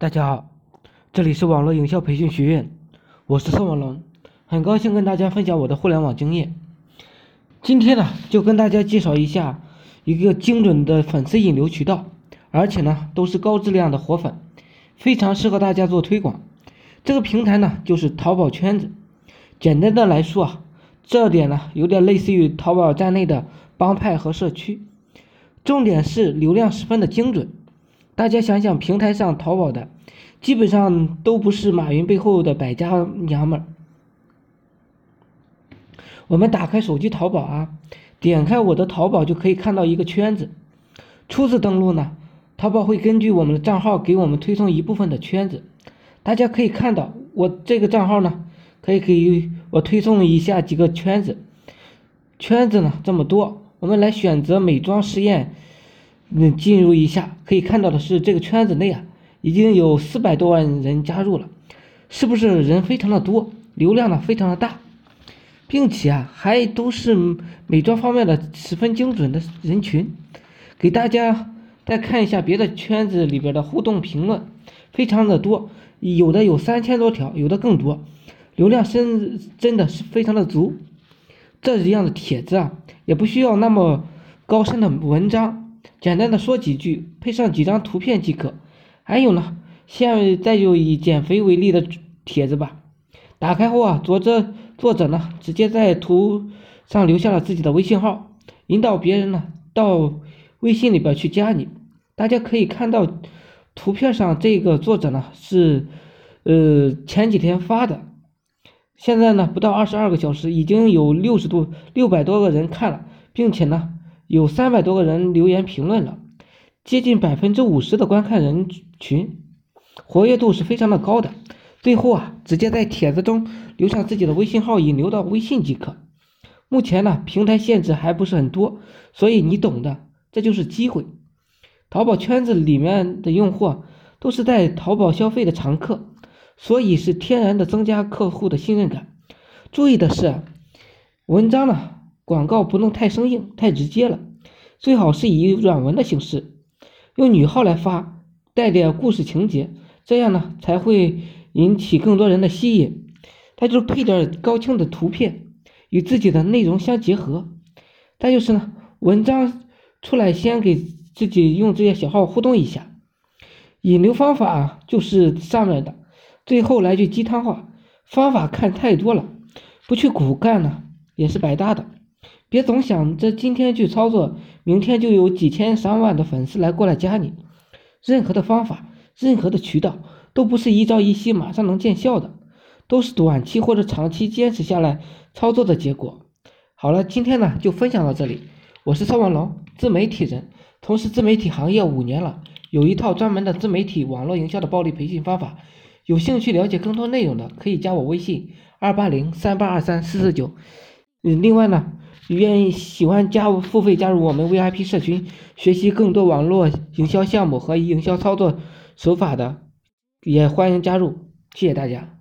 大家好，这里是网络营销培训学院，我是宋文龙，很高兴跟大家分享我的互联网经验。今天呢，就跟大家介绍一下一个精准的粉丝引流渠道，而且呢，都是高质量的活粉，非常适合大家做推广。这个平台呢，就是淘宝圈子。简单的来说啊，这点呢，有点类似于淘宝站内的帮派和社区，重点是流量十分的精准。大家想想，平台上淘宝的，基本上都不是马云背后的百家娘们儿。我们打开手机淘宝啊，点开我的淘宝就可以看到一个圈子。初次登录呢，淘宝会根据我们的账号给我们推送一部分的圈子。大家可以看到，我这个账号呢，可以给我推送以下几个圈子。圈子呢这么多，我们来选择美妆实验。嗯，进入一下可以看到的是，这个圈子内啊，已经有四百多万人加入了，是不是人非常的多，流量呢非常的大，并且啊，还都是美妆方面的十分精准的人群。给大家再看一下别的圈子里边的互动评论，非常的多，有的有三千多条，有的更多，流量真真的是非常的足。这样的帖子啊，也不需要那么高深的文章。简单的说几句，配上几张图片即可。还有呢，现在就以减肥为例的帖子吧。打开后啊，作者作者呢直接在图上留下了自己的微信号，引导别人呢到微信里边去加你。大家可以看到图片上这个作者呢是呃前几天发的，现在呢不到二十二个小时，已经有六十多六百多个人看了，并且呢。有三百多个人留言评论了，接近百分之五十的观看人群，活跃度是非常的高的。最后啊，直接在帖子中留下自己的微信号，引流到微信即可。目前呢，平台限制还不是很多，所以你懂的，这就是机会。淘宝圈子里面的用户都是在淘宝消费的常客，所以是天然的增加客户的信任感。注意的是，文章呢。广告不能太生硬、太直接了，最好是以软文的形式，用女号来发，带点故事情节，这样呢才会引起更多人的吸引。再就是配点高清的图片，与自己的内容相结合。再就是呢，文章出来先给自己用这些小号互动一下。引流方法就是上面的，最后来句鸡汤话：方法看太多了，不去骨干呢，也是白搭的。别总想着今天去操作，明天就有几千上万的粉丝来过来加你。任何的方法，任何的渠道，都不是一朝一夕马上能见效的，都是短期或者长期坚持下来操作的结果。好了，今天呢就分享到这里。我是邵文龙，自媒体人，从事自媒体行业五年了，有一套专门的自媒体网络营销的暴力培训方法。有兴趣了解更多内容的，可以加我微信二八零三八二三四四九。嗯，另外呢。愿意喜欢加入付费加入我们 VIP 社群，学习更多网络营销项目和营销操作手法的，也欢迎加入。谢谢大家。